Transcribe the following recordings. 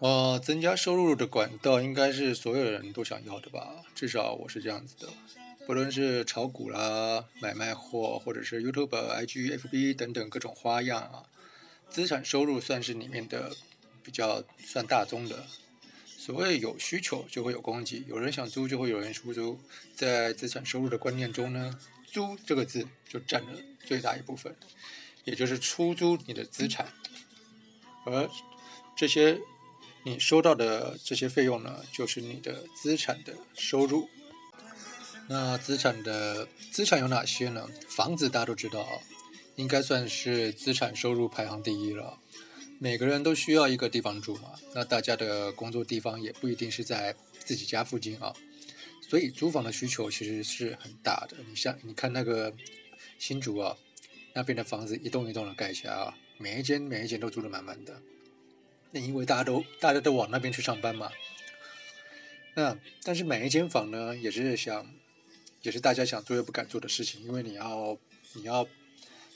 呃，增加收入的管道应该是所有人都想要的吧？至少我是这样子的。不论是炒股啦、买卖货，或者是 YouTube、IG、FB 等等各种花样啊，资产收入算是里面的比较算大宗的。所谓有需求就会有供给，有人想租就会有人出租。在资产收入的观念中呢，租这个字就占了最大一部分，也就是出租你的资产，而这些。你收到的这些费用呢，就是你的资产的收入。那资产的资产有哪些呢？房子大家都知道啊，应该算是资产收入排行第一了。每个人都需要一个地方住嘛，那大家的工作地方也不一定是在自己家附近啊，所以租房的需求其实是很大的。你像你看那个新竹啊，那边的房子一栋一栋的盖起来啊，每一间每一间都住得满满的。那因为大家都大家都往那边去上班嘛，那但是买一间房呢，也是想，也是大家想做又不敢做的事情，因为你要你要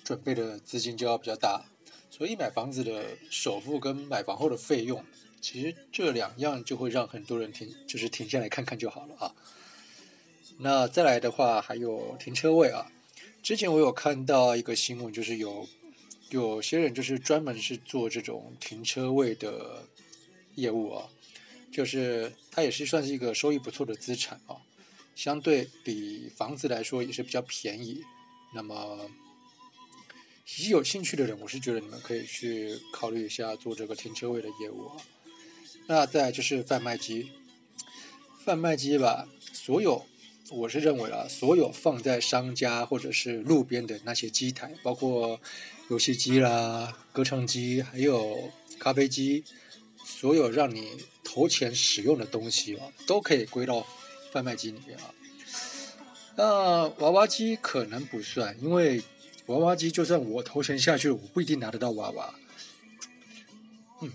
准备的资金就要比较大，所以买房子的首付跟买房后的费用，其实这两样就会让很多人停，就是停下来看看就好了啊。那再来的话还有停车位啊，之前我有看到一个新闻，就是有。有些人就是专门是做这种停车位的业务啊，就是它也是算是一个收益不错的资产啊，相对比房子来说也是比较便宜。那么，有兴趣的人，我是觉得你们可以去考虑一下做这个停车位的业务啊。那再就是贩卖机，贩卖机吧，所有我是认为啊，所有放在商家或者是路边的那些机台，包括。游戏机啦，歌唱机，还有咖啡机，所有让你投钱使用的东西啊，都可以归到贩卖机里面啊。那娃娃机可能不算，因为娃娃机就算我投钱下去，我不一定拿得到娃娃。嗯。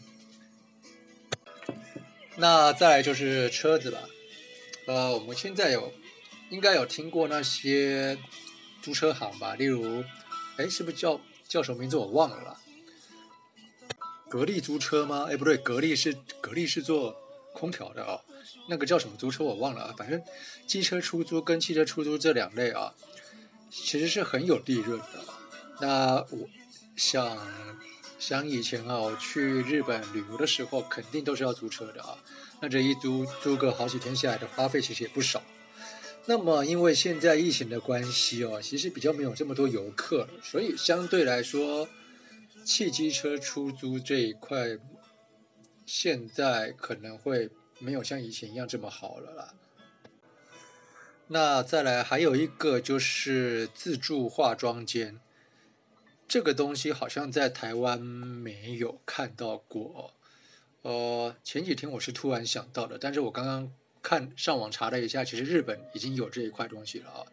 那再来就是车子了，呃，我们现在有应该有听过那些租车行吧？例如，哎，是不是叫？叫什么名字我忘了。格力租车吗？哎，不对，格力是格力是做空调的啊。那个叫什么租车我忘了啊。反正机车出租跟汽车出租这两类啊，其实是很有利润的。那我想想以前啊，我去日本旅游的时候，肯定都是要租车的啊。那这一租租个好几天下来的花费其实也不少。那么，因为现在疫情的关系哦，其实比较没有这么多游客，所以相对来说，汽机车出租这一块，现在可能会没有像以前一样这么好了啦。那再来还有一个就是自助化妆间，这个东西好像在台湾没有看到过，呃，前几天我是突然想到的，但是我刚刚。看上网查了一下，其实日本已经有这一块东西了啊！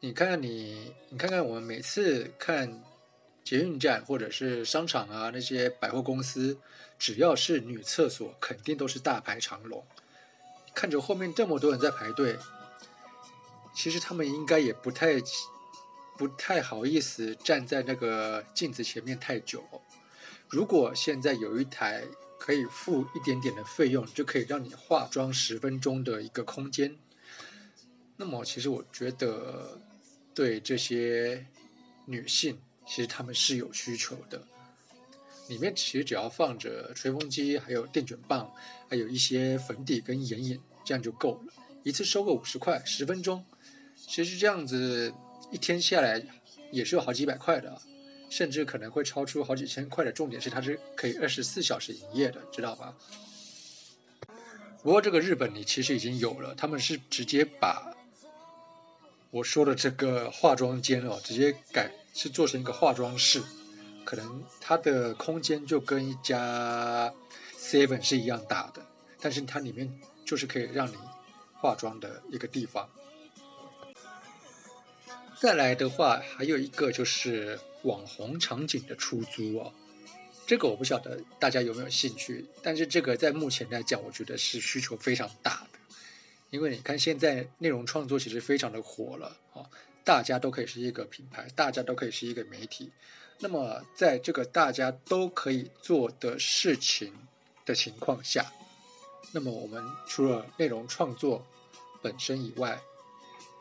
你看看你，你看看我们每次看捷运站或者是商场啊，那些百货公司，只要是女厕所，肯定都是大排长龙。看着后面这么多人在排队，其实他们应该也不太不太好意思站在那个镜子前面太久。如果现在有一台。可以付一点点的费用，就可以让你化妆十分钟的一个空间。那么，其实我觉得对这些女性，其实她们是有需求的。里面其实只要放着吹风机，还有电卷棒，还有一些粉底跟眼影，这样就够了。一次收个五十块，十分钟，其实这样子一天下来也是有好几百块的。甚至可能会超出好几千块的，重点是它是可以二十四小时营业的，知道吗？不过这个日本你其实已经有了，他们是直接把我说的这个化妆间哦，直接改是做成一个化妆室，可能它的空间就跟一家 Seven 是一样大的，但是它里面就是可以让你化妆的一个地方。再来的话，还有一个就是网红场景的出租哦，这个我不晓得大家有没有兴趣，但是这个在目前来讲，我觉得是需求非常大的，因为你看现在内容创作其实非常的火了啊，大家都可以是一个品牌，大家都可以是一个媒体，那么在这个大家都可以做的事情的情况下，那么我们除了内容创作本身以外，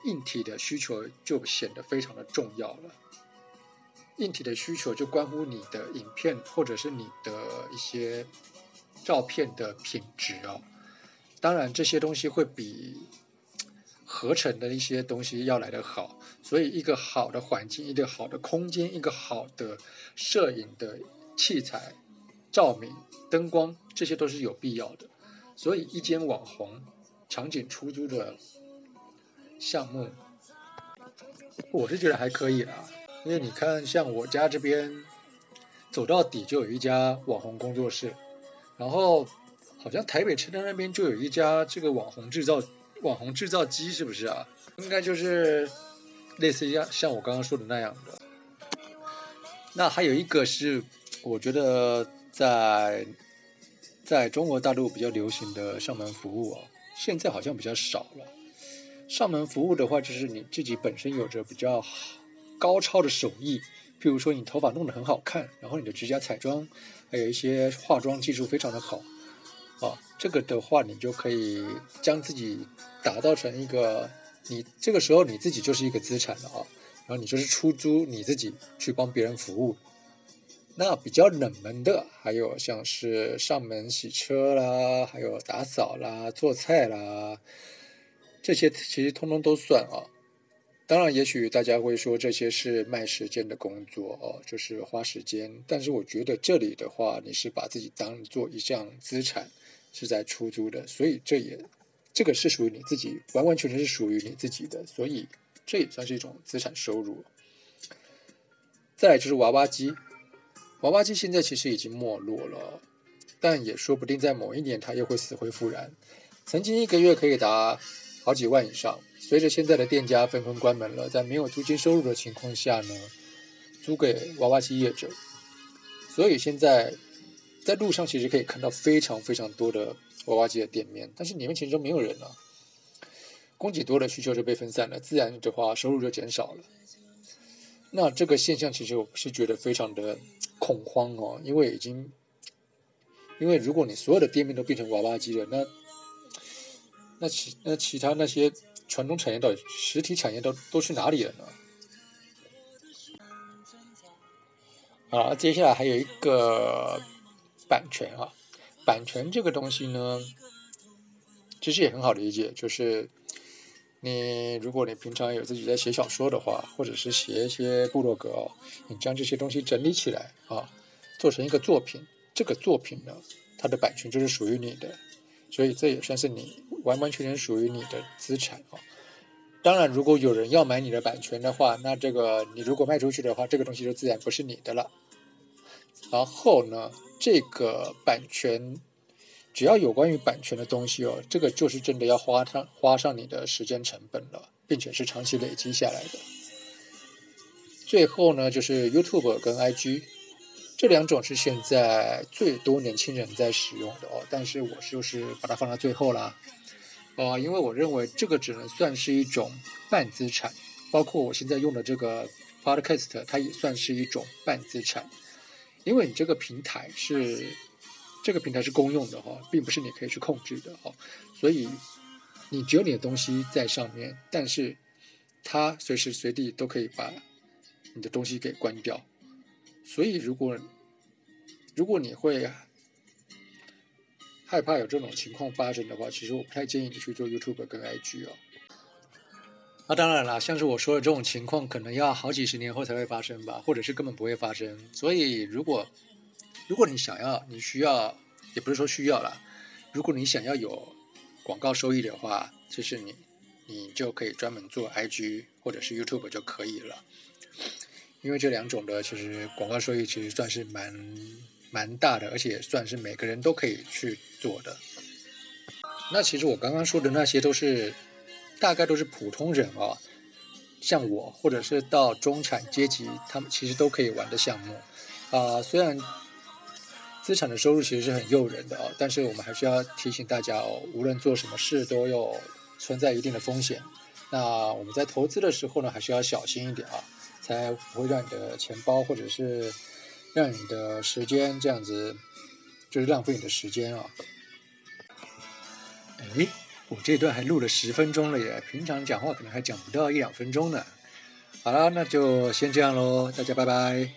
硬体的需求就显得非常的重要了。硬体的需求就关乎你的影片或者是你的一些照片的品质哦。当然，这些东西会比合成的一些东西要来得好。所以，一个好的环境，一个好的空间，一个好的摄影的器材、照明、灯光，这些都是有必要的。所以，一间网红场景出租的项目，我是觉得还可以啦。因为你看，像我家这边走到底就有一家网红工作室，然后好像台北车站那边就有一家这个网红制造网红制造机，是不是啊？应该就是类似像像我刚刚说的那样的。那还有一个是，我觉得在在中国大陆比较流行的上门服务啊，现在好像比较少了。上门服务的话，就是你自己本身有着比较好。高超的手艺，譬如说你头发弄得很好看，然后你的指甲彩妆，还有一些化妆技术非常的好，啊，这个的话你就可以将自己打造成一个，你这个时候你自己就是一个资产了啊，然后你就是出租你自己去帮别人服务。那比较冷门的还有像是上门洗车啦，还有打扫啦、做菜啦，这些其实通通都算啊。当然，也许大家会说这些是卖时间的工作哦，就是花时间。但是我觉得这里的话，你是把自己当做一项资产，是在出租的，所以这也这个是属于你自己，完完全全是属于你自己的，所以这也算是一种资产收入。再来就是娃娃机，娃娃机现在其实已经没落了，但也说不定在某一年它又会死灰复燃。曾经一个月可以达好几万以上。随着现在的店家纷纷关门了，在没有租金收入的情况下呢，租给娃娃机业者，所以现在在路上其实可以看到非常非常多的娃娃机的店面，但是里面其实都没有人了，供给多了，需求就被分散了，自然的话收入就减少了。那这个现象其实我是觉得非常的恐慌哦，因为已经，因为如果你所有的店面都变成娃娃机了，那那其那其他那些。传统产业到底实体产业都都去哪里了呢？啊，接下来还有一个版权啊，版权这个东西呢，其实也很好理解，就是你如果你平常有自己在写小说的话，或者是写一些部落格哦，你将这些东西整理起来啊，做成一个作品，这个作品呢，它的版权就是属于你的，所以这也算是你。完完全全属于你的资产哦。当然，如果有人要买你的版权的话，那这个你如果卖出去的话，这个东西就自然不是你的了。然后呢，这个版权只要有关于版权的东西哦，这个就是真的要花上花上你的时间成本了，并且是长期累积下来的。最后呢，就是 YouTube 跟 IG。这两种是现在最多年轻人在使用的哦，但是我就是把它放到最后啦，哦，因为我认为这个只能算是一种半资产，包括我现在用的这个 Podcast，它也算是一种半资产，因为你这个平台是这个平台是公用的哈，并不是你可以去控制的哈，所以你只有你的东西在上面，但是它随时随地都可以把你的东西给关掉。所以，如果如果你会害怕有这种情况发生的话，其实我不太建议你去做 YouTube 跟 IG 哦。那当然了，像是我说的这种情况，可能要好几十年后才会发生吧，或者是根本不会发生。所以，如果如果你想要，你需要，也不是说需要了，如果你想要有广告收益的话，其实你你就可以专门做 IG 或者是 YouTube 就可以了。因为这两种的其实广告收益其实算是蛮蛮大的，而且算是每个人都可以去做的。那其实我刚刚说的那些都是大概都是普通人啊，像我或者是到中产阶级，他们其实都可以玩的项目啊。虽然资产的收入其实是很诱人的啊，但是我们还是要提醒大家哦，无论做什么事都有存在一定的风险。那我们在投资的时候呢，还是要小心一点啊。才不会让你的钱包或者是让你的时间这样子就是浪费你的时间啊。哎，我这段还录了十分钟了耶，平常讲话可能还讲不到一两分钟呢。好了，那就先这样喽，大家拜拜。